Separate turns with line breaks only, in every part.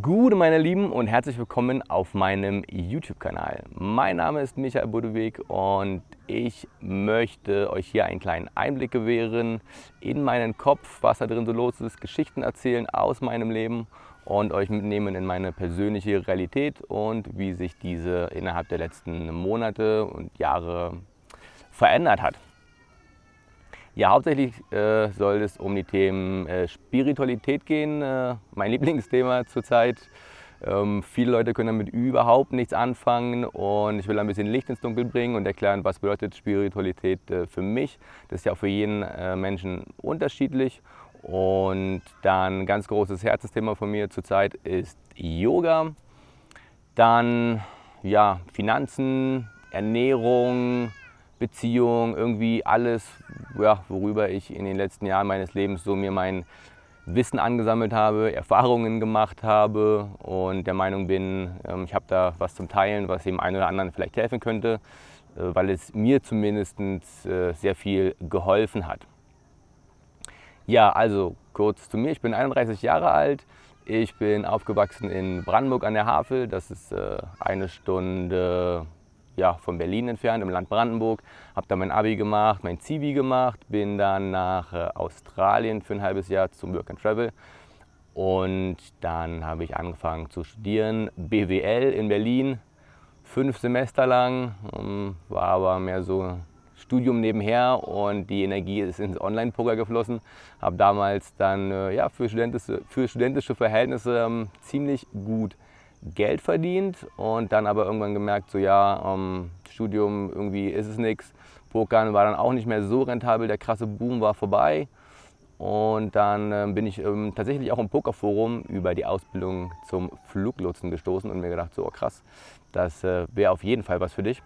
Gute meine Lieben und herzlich willkommen auf meinem YouTube-Kanal. Mein Name ist Michael Budewig und ich möchte euch hier einen kleinen Einblick gewähren in meinen Kopf, was da drin so los ist, Geschichten erzählen aus meinem Leben und euch mitnehmen in meine persönliche Realität und wie sich diese innerhalb der letzten Monate und Jahre verändert hat. Ja, hauptsächlich äh, soll es um die Themen äh, Spiritualität gehen, äh, mein Lieblingsthema zurzeit. Ähm, viele Leute können damit überhaupt nichts anfangen und ich will ein bisschen Licht ins Dunkel bringen und erklären, was bedeutet Spiritualität äh, für mich. Das ist ja auch für jeden äh, Menschen unterschiedlich. Und dann ein ganz großes Herzensthema von mir zurzeit ist Yoga. Dann ja, Finanzen, Ernährung, Beziehung, irgendwie alles, ja, worüber ich in den letzten Jahren meines Lebens so mir mein Wissen angesammelt habe, Erfahrungen gemacht habe und der Meinung bin, ähm, ich habe da was zum Teilen, was dem einen oder anderen vielleicht helfen könnte, äh, weil es mir zumindest äh, sehr viel geholfen hat. Ja, also kurz zu mir, ich bin 31 Jahre alt, ich bin aufgewachsen in Brandenburg an der Havel, das ist äh, eine Stunde ja, von Berlin entfernt, im Land Brandenburg. Habe da mein Abi gemacht, mein Zivi gemacht, bin dann nach äh, Australien für ein halbes Jahr zum Work and Travel. Und dann habe ich angefangen zu studieren, BWL in Berlin, fünf Semester lang, ähm, war aber mehr so Studium nebenher und die Energie ist ins Online-Poker geflossen. Habe damals dann äh, ja, für, studentische, für studentische Verhältnisse ähm, ziemlich gut Geld verdient und dann aber irgendwann gemerkt, so ja, ähm, Studium irgendwie ist es nichts. Pokern war dann auch nicht mehr so rentabel, der krasse Boom war vorbei. Und dann äh, bin ich ähm, tatsächlich auch im Pokerforum über die Ausbildung zum Fluglotsen gestoßen und mir gedacht, so oh, krass, das äh, wäre auf jeden Fall was für dich.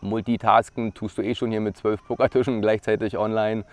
Multitasken tust du eh schon hier mit zwölf Pokertischen gleichzeitig online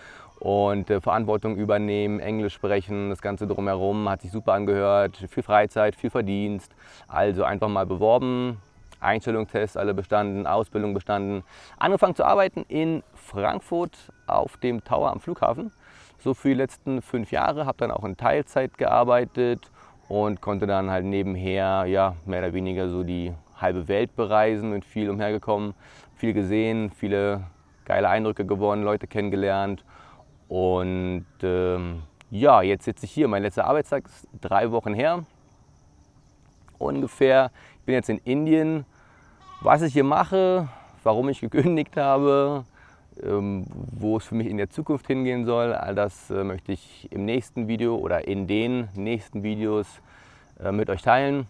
und äh, Verantwortung übernehmen, Englisch sprechen, das Ganze drumherum hat sich super angehört, viel Freizeit, viel Verdienst. Also einfach mal beworben, Einstellungstests alle bestanden, Ausbildung bestanden, angefangen zu arbeiten in Frankfurt auf dem Tower am Flughafen. So für die letzten fünf Jahre, habe dann auch in Teilzeit gearbeitet und konnte dann halt nebenher ja, mehr oder weniger so die halbe Welt bereisen und viel umhergekommen, viel gesehen, viele geile Eindrücke gewonnen, Leute kennengelernt und ähm, ja, jetzt sitze ich hier. Mein letzter Arbeitstag ist drei Wochen her. Ungefähr. Ich bin jetzt in Indien. Was ich hier mache, warum ich gekündigt habe, ähm, wo es für mich in der Zukunft hingehen soll, all das äh, möchte ich im nächsten Video oder in den nächsten Videos äh, mit euch teilen.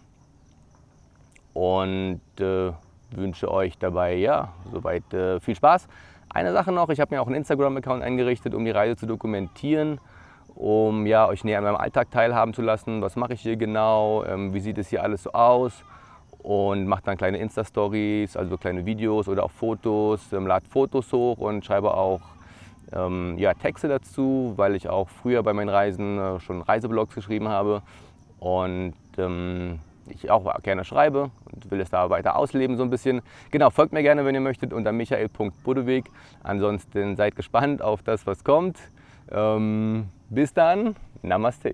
Und äh, wünsche euch dabei ja soweit äh, viel Spaß. Eine Sache noch, ich habe mir auch einen Instagram-Account eingerichtet, um die Reise zu dokumentieren, um ja, euch näher an meinem Alltag teilhaben zu lassen. Was mache ich hier genau? Ähm, wie sieht es hier alles so aus? Und mache dann kleine Insta-Stories, also kleine Videos oder auch Fotos, ähm, lade Fotos hoch und schreibe auch ähm, ja, Texte dazu, weil ich auch früher bei meinen Reisen äh, schon Reiseblogs geschrieben habe. Und ähm, ich auch gerne schreibe und will es da weiter ausleben so ein bisschen. Genau, folgt mir gerne, wenn ihr möchtet, unter michael.budeweg. Ansonsten seid gespannt auf das, was kommt. Ähm, bis dann, Namaste.